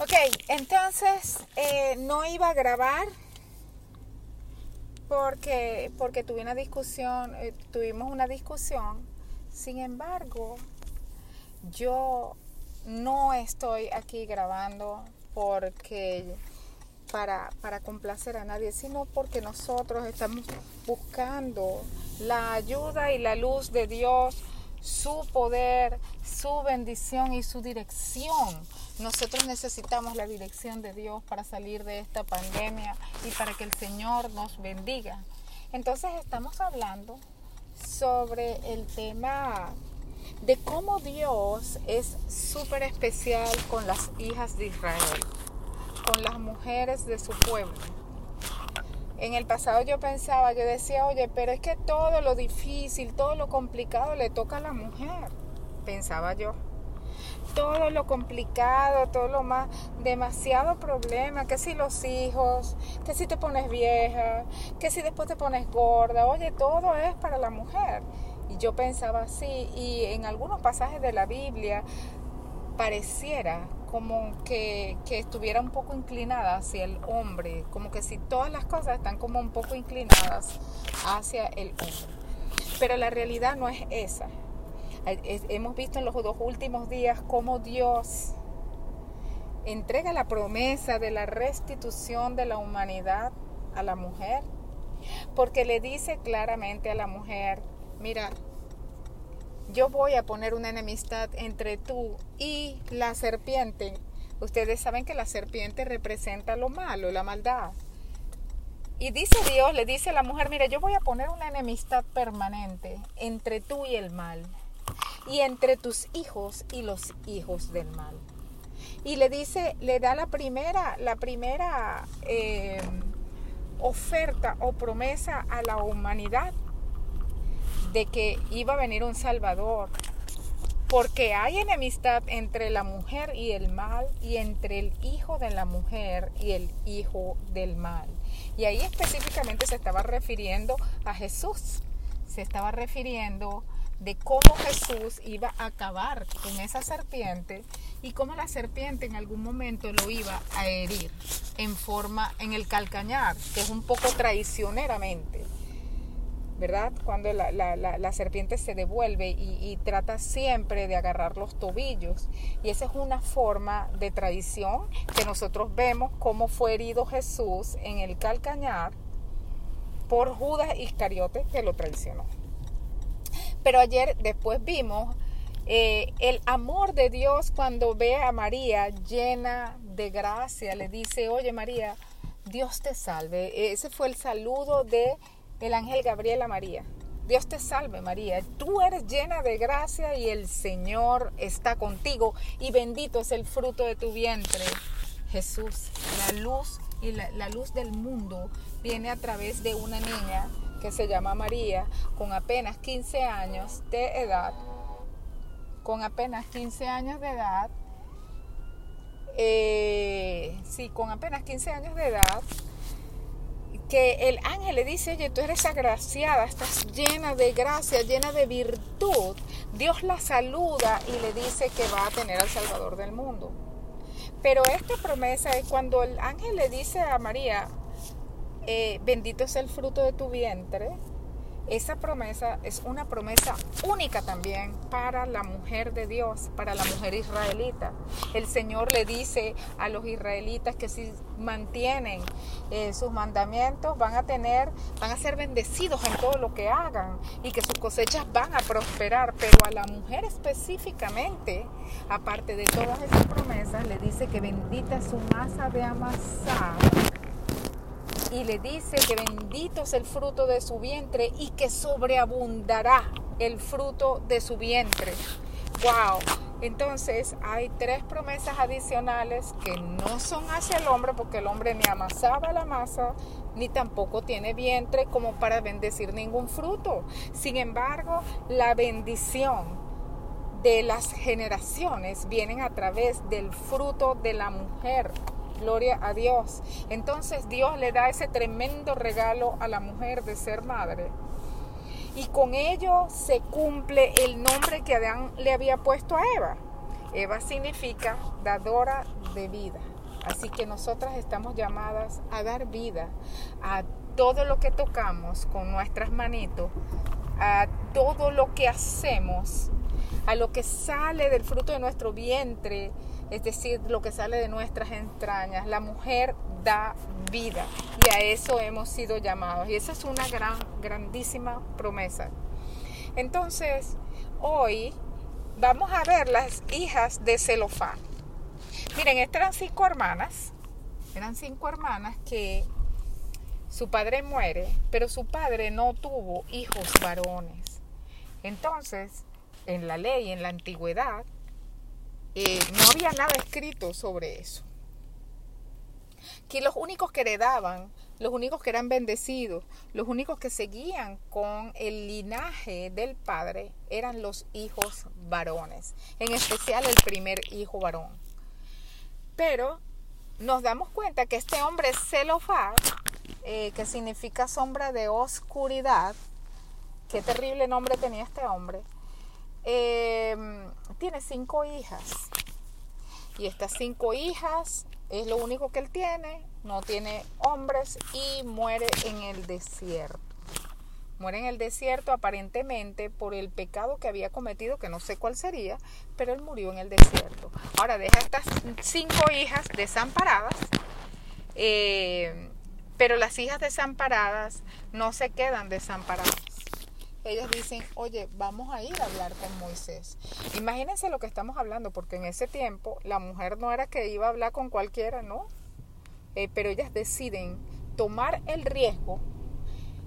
Ok, entonces eh, no iba a grabar porque, porque tuve una discusión, eh, tuvimos una discusión. Sin embargo, yo no estoy aquí grabando porque para, para complacer a nadie, sino porque nosotros estamos buscando la ayuda y la luz de Dios, su poder, su bendición y su dirección nosotros necesitamos la dirección de Dios para salir de esta pandemia y para que el Señor nos bendiga. Entonces estamos hablando sobre el tema de cómo Dios es súper especial con las hijas de Israel, con las mujeres de su pueblo. En el pasado yo pensaba, yo decía, oye, pero es que todo lo difícil, todo lo complicado le toca a la mujer, pensaba yo todo lo complicado, todo lo más, demasiado problema, que si los hijos, que si te pones vieja, que si después te pones gorda, oye, todo es para la mujer. Y yo pensaba así, y en algunos pasajes de la Biblia pareciera como que, que estuviera un poco inclinada hacia el hombre, como que si todas las cosas están como un poco inclinadas hacia el hombre. Pero la realidad no es esa. Hemos visto en los dos últimos días cómo Dios entrega la promesa de la restitución de la humanidad a la mujer, porque le dice claramente a la mujer, mira, yo voy a poner una enemistad entre tú y la serpiente. Ustedes saben que la serpiente representa lo malo, la maldad. Y dice Dios, le dice a la mujer, mira, yo voy a poner una enemistad permanente entre tú y el mal y entre tus hijos y los hijos del mal. Y le dice, le da la primera, la primera eh, oferta o promesa a la humanidad de que iba a venir un Salvador. Porque hay enemistad entre la mujer y el mal y entre el hijo de la mujer y el hijo del mal. Y ahí específicamente se estaba refiriendo a Jesús. Se estaba refiriendo de cómo Jesús iba a acabar con esa serpiente y cómo la serpiente en algún momento lo iba a herir en forma, en el calcañar, que es un poco traicioneramente, ¿verdad? Cuando la, serpiente se devuelve y, y, trata siempre de agarrar los tobillos. Y esa es una forma de traición que nosotros vemos cómo fue herido Jesús en el calcañar por Judas Iscariote que lo traicionó. Pero ayer después vimos eh, el amor de Dios cuando ve a María llena de gracia. Le dice, oye María, Dios te salve. Ese fue el saludo de el ángel Gabriel a María. Dios te salve María, tú eres llena de gracia y el Señor está contigo y bendito es el fruto de tu vientre. Jesús, la luz y la, la luz del mundo viene a través de una niña que se llama María, con apenas 15 años de edad, con apenas 15 años de edad, eh, sí, con apenas 15 años de edad, que el ángel le dice, oye, tú eres agraciada, estás llena de gracia, llena de virtud. Dios la saluda y le dice que va a tener al Salvador del mundo. Pero esta promesa es cuando el ángel le dice a María, eh, bendito es el fruto de tu vientre, esa promesa es una promesa única también para la mujer de Dios, para la mujer israelita. El Señor le dice a los israelitas que si mantienen eh, sus mandamientos van a tener, van a ser bendecidos en todo lo que hagan y que sus cosechas van a prosperar. Pero a la mujer específicamente, aparte de todas esas promesas, le dice que bendita es su masa de amasar y le dice que bendito es el fruto de su vientre y que sobreabundará el fruto de su vientre. ¡Wow! Entonces hay tres promesas adicionales que no son hacia el hombre porque el hombre ni amasaba la masa ni tampoco tiene vientre como para bendecir ningún fruto. Sin embargo, la bendición de las generaciones vienen a través del fruto de la mujer Gloria a Dios. Entonces Dios le da ese tremendo regalo a la mujer de ser madre. Y con ello se cumple el nombre que Adán le había puesto a Eva. Eva significa dadora de vida. Así que nosotras estamos llamadas a dar vida a todo lo que tocamos con nuestras manitos, a todo lo que hacemos, a lo que sale del fruto de nuestro vientre, es decir, lo que sale de nuestras entrañas. La mujer da vida y a eso hemos sido llamados. Y esa es una gran, grandísima promesa. Entonces, hoy vamos a ver las hijas de Celofán. Miren, estas eran cinco hermanas, eran cinco hermanas que su padre muere, pero su padre no tuvo hijos varones. Entonces, en la ley, en la antigüedad, eh, no había nada escrito sobre eso. Que los únicos que heredaban, los únicos que eran bendecidos, los únicos que seguían con el linaje del padre eran los hijos varones, en especial el primer hijo varón. Pero nos damos cuenta que este hombre Zelofar, eh, que significa sombra de oscuridad, qué terrible nombre tenía este hombre, Em, tiene cinco hijas. Y estas cinco hijas es lo único que él tiene, no tiene hombres y muere en el desierto. Muere en el desierto aparentemente por el pecado que había cometido, que no sé cuál sería, pero él murió en el desierto. Ahora deja estas cinco hijas desamparadas, eh, pero las hijas desamparadas no se quedan desamparadas ellas dicen, oye, vamos a ir a hablar con Moisés. Imagínense lo que estamos hablando, porque en ese tiempo la mujer no era que iba a hablar con cualquiera, ¿no? Eh, pero ellas deciden tomar el riesgo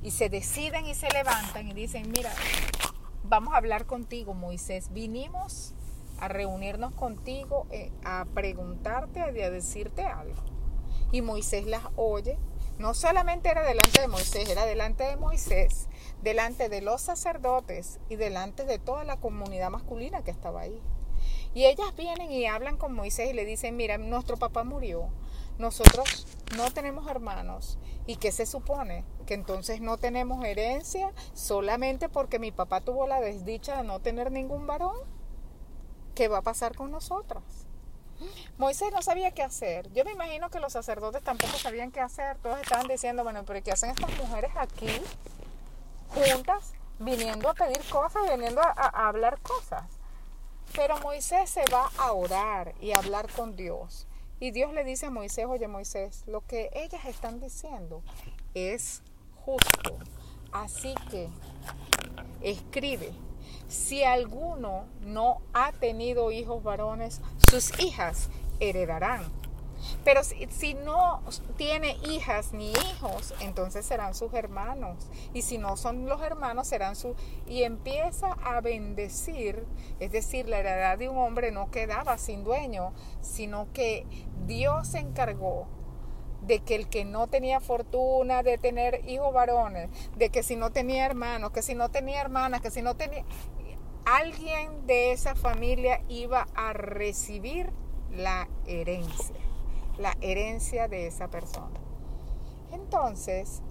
y se deciden y se levantan y dicen, mira, vamos a hablar contigo, Moisés. Vinimos a reunirnos contigo, eh, a preguntarte y a decirte algo. Y Moisés las oye. No solamente era delante de Moisés, era delante de Moisés delante de los sacerdotes y delante de toda la comunidad masculina que estaba ahí. Y ellas vienen y hablan con Moisés y le dicen, mira, nuestro papá murió, nosotros no tenemos hermanos. ¿Y qué se supone? Que entonces no tenemos herencia solamente porque mi papá tuvo la desdicha de no tener ningún varón. ¿Qué va a pasar con nosotras? Moisés no sabía qué hacer. Yo me imagino que los sacerdotes tampoco sabían qué hacer. Todos estaban diciendo, bueno, pero ¿qué hacen estas mujeres aquí? juntas, viniendo a pedir cosas, viniendo a, hablar cosas. Pero Moisés se va a orar y a hablar con Dios. Y Dios le dice a Moisés, oye Moisés, lo que ellas están diciendo es justo. Así que escribe, si alguno no ha tenido hijos varones, sus hijas heredarán pero si, no tiene hijas ni hijos, entonces serán sus hermanos. Y si no son los hermanos, serán sus... Y empieza a bendecir, es decir, la heredad de un hombre no quedaba sin dueño, sino que Dios se encargó de que el que no tenía fortuna de tener hijos varones, de que si no tenía hermanos, que si no tenía hermanas, que si no tenía... Alguien de esa familia iba a recibir la herencia la herencia de esa persona. Entonces,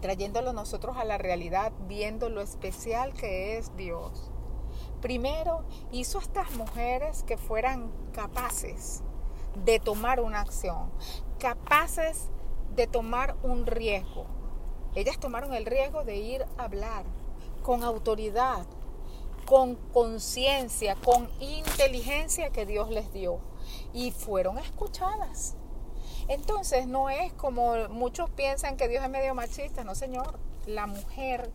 trayéndolo nosotros a la realidad, viendo lo especial que es Dios, primero hizo a estas mujeres que fueran capaces de tomar una acción, capaces de tomar un riesgo. Ellas tomaron el riesgo de ir a hablar con autoridad, con conciencia, con inteligencia que Dios les dio y fueron escuchadas. Entonces no es como muchos piensan que Dios es medio machista, no señor. La mujer,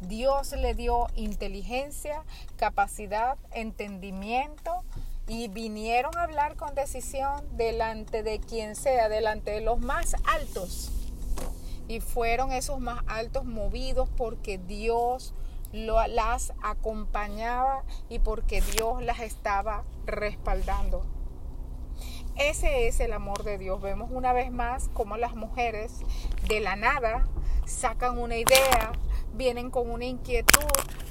Dios le dio inteligencia, capacidad, entendimiento y vinieron a hablar con decisión delante de quien sea, delante de los más altos. Y fueron esos más altos movidos porque Dios las acompañaba y porque Dios las estaba respaldando. Ese es el amor de Dios. Vemos una vez más cómo las mujeres de la nada sacan una idea, vienen con una inquietud,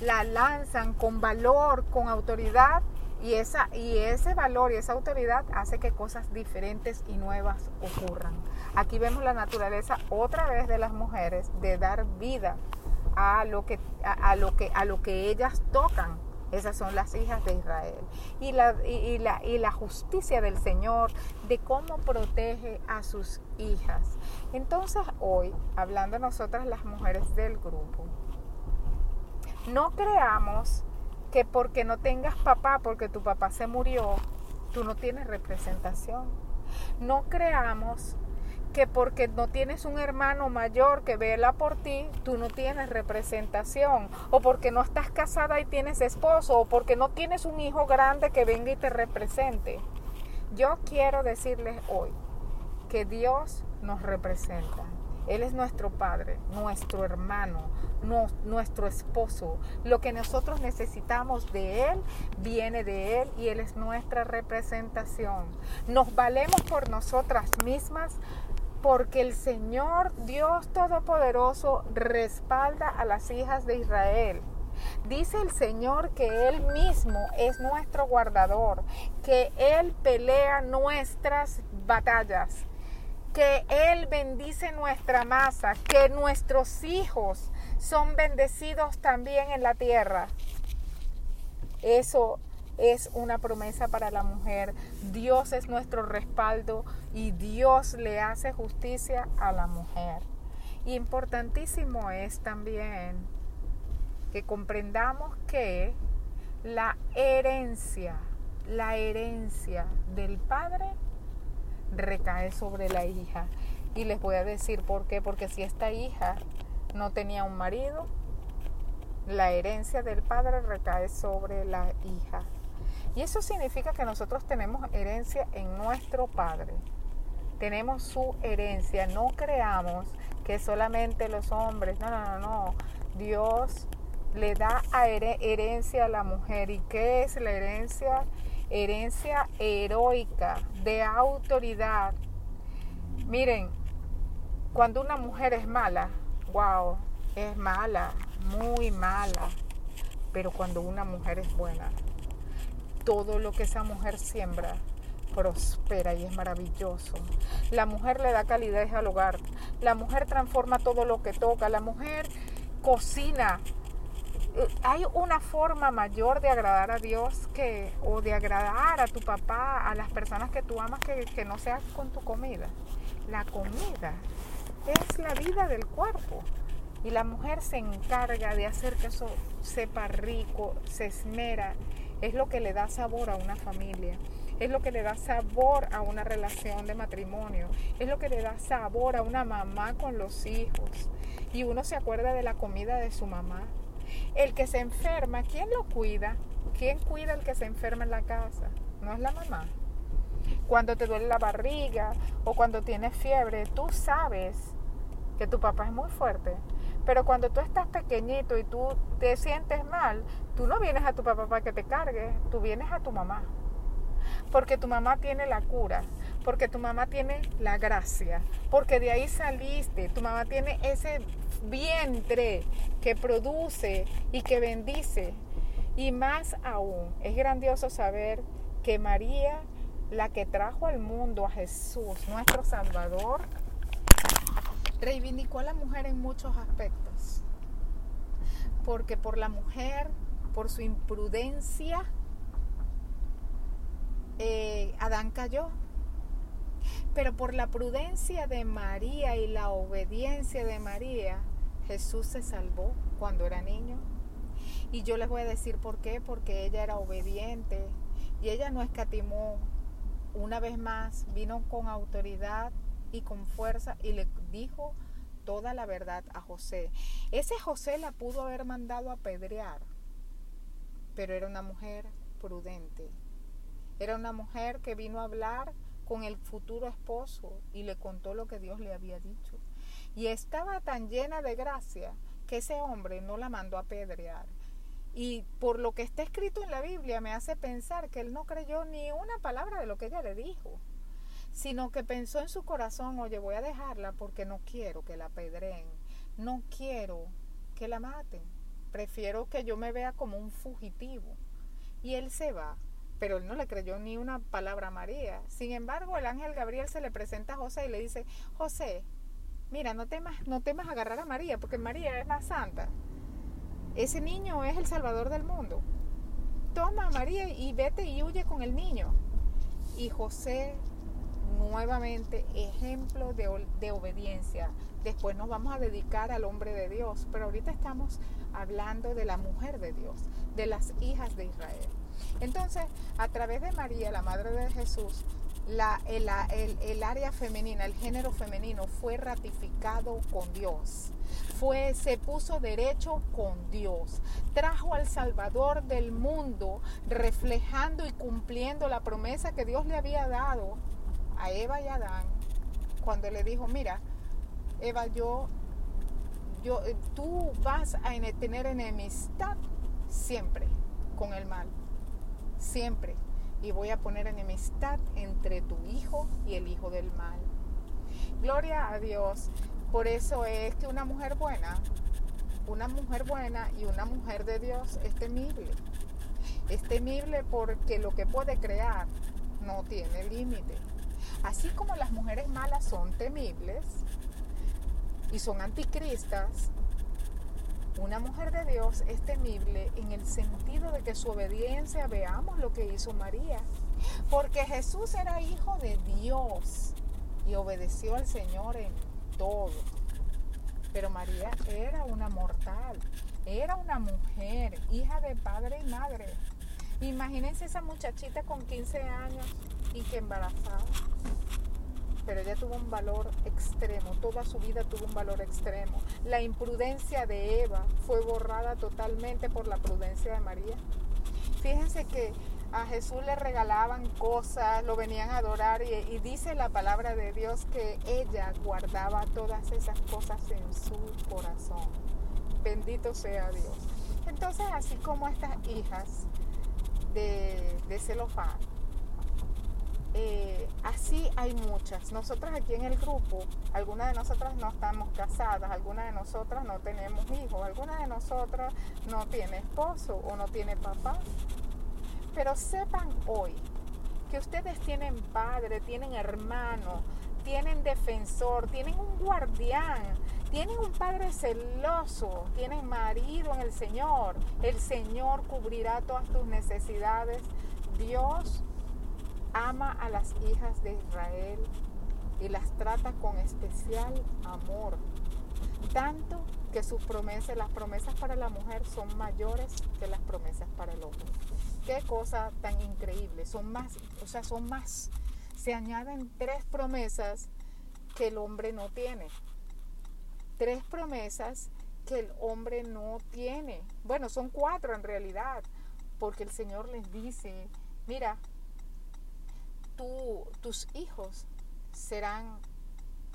la lanzan con valor, con autoridad y, esa, y ese valor y esa autoridad hace que cosas diferentes y nuevas ocurran. Aquí vemos la naturaleza otra vez de las mujeres de dar vida a lo que, a, lo que, a lo que ellas tocan Esas son las hijas de Israel. Y la, y, la, y la justicia del Señor de cómo protege a sus hijas. Entonces hoy, hablando nosotras las mujeres del grupo, no creamos que porque no tengas papá, porque tu papá se murió, tú no tienes representación. No creamos que porque no tienes un hermano mayor que vela por ti, tú no tienes representación, o porque no estás casada y tienes esposo, o porque no tienes un hijo grande que venga y te represente. Yo quiero decirles hoy que Dios nos representa. Él es nuestro Padre, nuestro hermano, nuestro esposo. Lo que nosotros necesitamos de Él viene de Él y Él es nuestra representación. Nos valemos por nosotras mismas porque el Señor Dios Todopoderoso respalda a las hijas de Israel. Dice el Señor que Él mismo es nuestro guardador, que Él pelea nuestras batallas, que Él bendice nuestra masa, que nuestros hijos son bendecidos también en la tierra. Eso es una promesa para la mujer. Dios es nuestro respaldo y Dios le hace justicia a la mujer. Importantísimo es también que comprendamos que la herencia, la herencia del padre recae sobre la hija. Y les voy a decir por qué, porque si esta hija no tenía un marido, la herencia del padre recae sobre la hija. Y eso significa que nosotros tenemos herencia en nuestro Padre. Tenemos su herencia. No creamos que solamente los hombres. No, no, no, no. Dios le da herencia a la mujer. ¿Y qué es la herencia? Herencia heroica, de autoridad. Miren, cuando una mujer es mala, wow, es mala, muy mala. Pero cuando una mujer es buena, todo lo que esa mujer siembra prospera y es maravilloso. La mujer le da calidez al hogar. La mujer transforma todo lo que toca. La mujer cocina. Eh, hay una forma mayor de agradar a Dios que, o de agradar a tu papá, a las personas que tú amas, que, que no sea con tu comida. La comida es la vida del cuerpo. Y la mujer se encarga de hacer que eso sepa rico, se esmera es lo que le da sabor a una familia, es lo que le da sabor a una relación de matrimonio, es lo que le da sabor a una mamá con los hijos. Y uno se acuerda de la comida de su mamá. El que se enferma, ¿quién lo cuida? ¿Quién cuida al que se enferma en la casa? No es la mamá. Cuando te duele la barriga o cuando tienes fiebre, tú sabes que tu papá es muy fuerte. Pero cuando tú estás pequeñito y tú te sientes mal, tú no vienes a tu papá para que te cargue, tú vienes a tu mamá. Porque tu mamá tiene la cura, porque tu mamá tiene la gracia, porque de ahí saliste, tu mamá tiene ese vientre que produce y que bendice. Y más aún, es grandioso saber que María, la que trajo al mundo a Jesús, nuestro Salvador, reivindicó a la mujer en muchos aspectos. Porque por la mujer, por su imprudencia, eh, Adán cayó. Pero por la prudencia de María y la obediencia de María, Jesús se salvó cuando era niño. Y yo les voy a decir por qué, porque ella era obediente y ella no escatimó. Una vez más, vino con autoridad y con fuerza y le dijo toda la verdad a José. Ese José la pudo haber mandado a apedrear, pero era una mujer prudente. Era una mujer que vino a hablar con el futuro esposo y le contó lo que Dios le había dicho. Y estaba tan llena de gracia que ese hombre no la mandó a apedrear. Y por lo que está escrito en la Biblia me hace pensar que él no creyó ni una palabra de lo que ella le dijo sino que pensó en su corazón, oye, voy a dejarla porque no quiero que la apedreen, no quiero que la maten, prefiero que yo me vea como un fugitivo. Y él se va, pero él no le creyó ni una palabra a María. Sin embargo, el ángel Gabriel se le presenta a José y le dice, José, mira, no temas, no temas agarrar a María, porque María es la santa. Ese niño es el salvador del mundo. toma María y vete y huye con el niño. Y José, nuevamente, ejemplo de, obediencia. Después nos vamos a dedicar al hombre de Dios, pero ahorita estamos hablando de la mujer de Dios, de las hijas de Israel. Entonces, a través de María, la madre de Jesús, la, el, el, área femenina, el género femenino fue ratificado con Dios. Fue, se puso derecho con Dios. Trajo al Salvador del mundo, reflejando y cumpliendo la promesa que Dios le había dado a Eva y Adán, cuando le dijo, mira, Eva, yo, yo, tú vas a tener enemistad siempre con el mal siempre. Y voy a poner enemistad entre tu hijo y el hijo del mal. Gloria a Dios. Por eso es que una mujer buena, una mujer buena y una mujer de Dios es temible. Es temible porque lo que puede crear no tiene límite. Así como las mujeres malas son temibles y son anticristas, una mujer de Dios es temible en el sentido de que su obediencia, veamos lo que hizo María, porque Jesús era hijo de Dios y obedeció al Señor en todo. Pero María era una mortal, era una mujer, hija de padre y madre. Imagínense esa muchachita con 15 años y que embarazada pero ella tuvo un valor extremo, toda su vida tuvo un valor extremo. La imprudencia de Eva fue borrada totalmente por la prudencia de María. Fíjense que a Jesús le regalaban cosas, lo venían a adorar y, y, dice la palabra de Dios que ella guardaba todas esas cosas en su corazón. Bendito sea Dios. Entonces, así como estas hijas de, de Celofán, eh, así hay muchas. Nosotras aquí en el grupo, algunas de nosotras no estamos casadas, algunas de nosotras no tenemos hijos, algunas de nosotras no tiene esposo o no tiene papá. Pero sepan hoy que ustedes tienen padre, tienen hermano, tienen defensor, tienen un guardián, tienen un padre celoso, tienen marido en el Señor. El Señor cubrirá todas tus necesidades. Dios ama a las hijas de Israel y las trata con especial amor. Tanto que sus promesas, las promesas para la mujer son mayores que las promesas para el hombre. Qué cosa tan increíble. Son más, o sea, son más. Se añaden tres promesas que el hombre no tiene. Tres promesas que el hombre no tiene. Bueno, son cuatro en realidad, porque el Señor les dice, mira, tus hijos serán,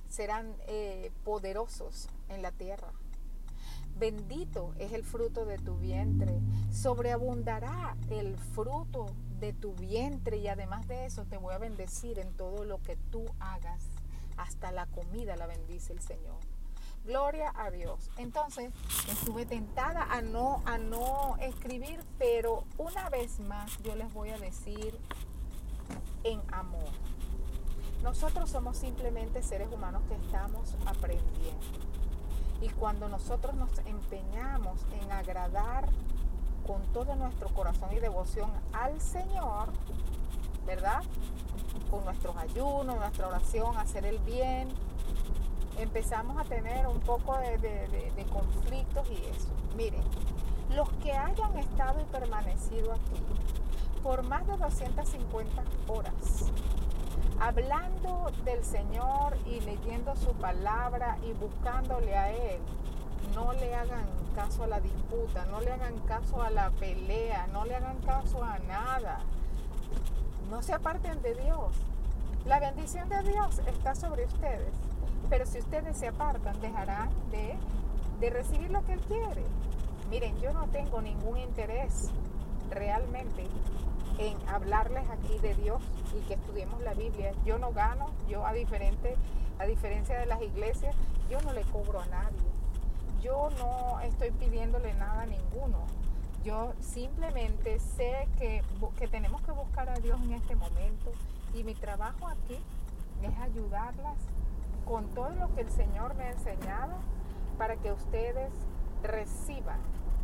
serán eh, poderosos en la tierra. Bendito es el fruto de tu vientre, sobreabundará el fruto de tu vientre y además de eso te voy a bendecir en todo lo que tú hagas. Hasta la comida la bendice el Señor. Gloria a Dios. Entonces estuve tentada a no, a no escribir, pero una vez más yo les voy a decir en amor. Nosotros somos simplemente seres humanos que estamos aprendiendo. Y cuando nosotros nos empeñamos en agradar con todo nuestro corazón y devoción al Señor, ¿verdad? Con nuestros ayunos, nuestra oración, hacer el bien, empezamos a tener un poco de, de conflictos y eso. Miren, los que hayan estado y permanecido aquí por más de 250 horas, hablando del Señor y leyendo su palabra y buscándole a Él. No le hagan caso a la disputa, no le hagan caso a la pelea, no le hagan caso a nada. No se aparten de Dios. La bendición de Dios está sobre ustedes, pero si ustedes se apartan, dejarán de, de recibir lo que Él quiere. Miren, yo no tengo ningún interés realmente en hablarles aquí de Dios y que estudiemos la Biblia. Yo no gano, yo a, diferente, a diferencia de las iglesias, yo no le cobro a nadie. Yo no estoy pidiéndole nada a ninguno. Yo simplemente sé que, que tenemos que buscar a Dios en este momento y mi trabajo aquí es ayudarlas con todo lo que el Señor me ha enseñado para que ustedes reciban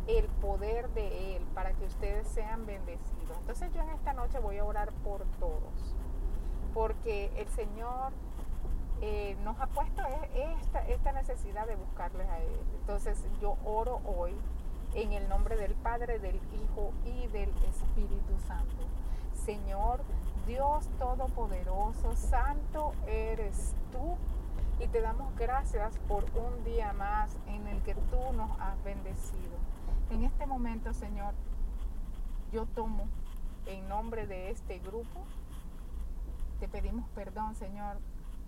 el poder de Él para que ustedes sean bendecidos. Entonces yo en esta noche voy a orar por todos, porque el Señor eh, nos ha puesto e, esta, esta necesidad de buscarles a Él. Entonces yo oro hoy en el nombre del Padre, del Hijo y del Espíritu Santo. Señor, Dios Todopoderoso, Santo eres tú y te damos gracias por un día más en el que tú nos has bendecido. En este momento, Señor, yo tomo en nombre de este grupo, te pedimos perdón, Señor,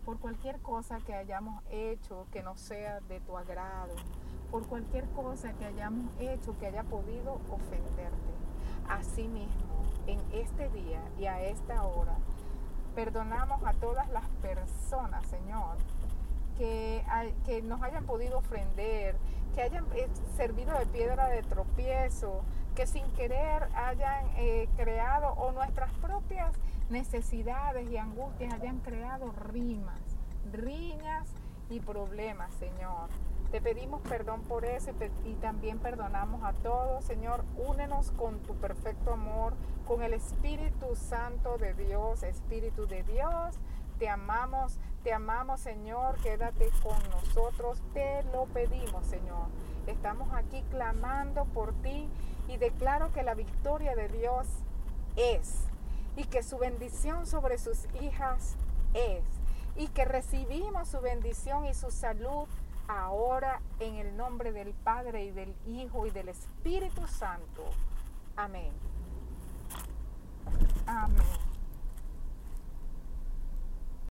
por cualquier cosa que hayamos hecho que no sea de tu agrado, por cualquier cosa que hayamos hecho que haya podido ofenderte. Asimismo, en este día y a esta hora, perdonamos a todas las personas, Señor, que, que nos hayan podido ofender, que hayan eh, servido de piedra de tropiezo, que sin querer hayan eh, creado o nuestras propias necesidades y angustias hayan creado rimas, riñas y problemas, Señor. Te pedimos perdón por eso y, también perdonamos a todos, Señor. Únenos con tu perfecto amor, con el Espíritu Santo de Dios, Espíritu de Dios. Te amamos, te amamos, Señor. Quédate con nosotros. Te lo pedimos, Señor. Estamos aquí clamando por ti y declaro que la victoria de Dios es y que su bendición sobre sus hijas es y que recibimos su bendición y su salud ahora en el nombre del Padre y del Hijo y del Espíritu Santo. Amén. Amén.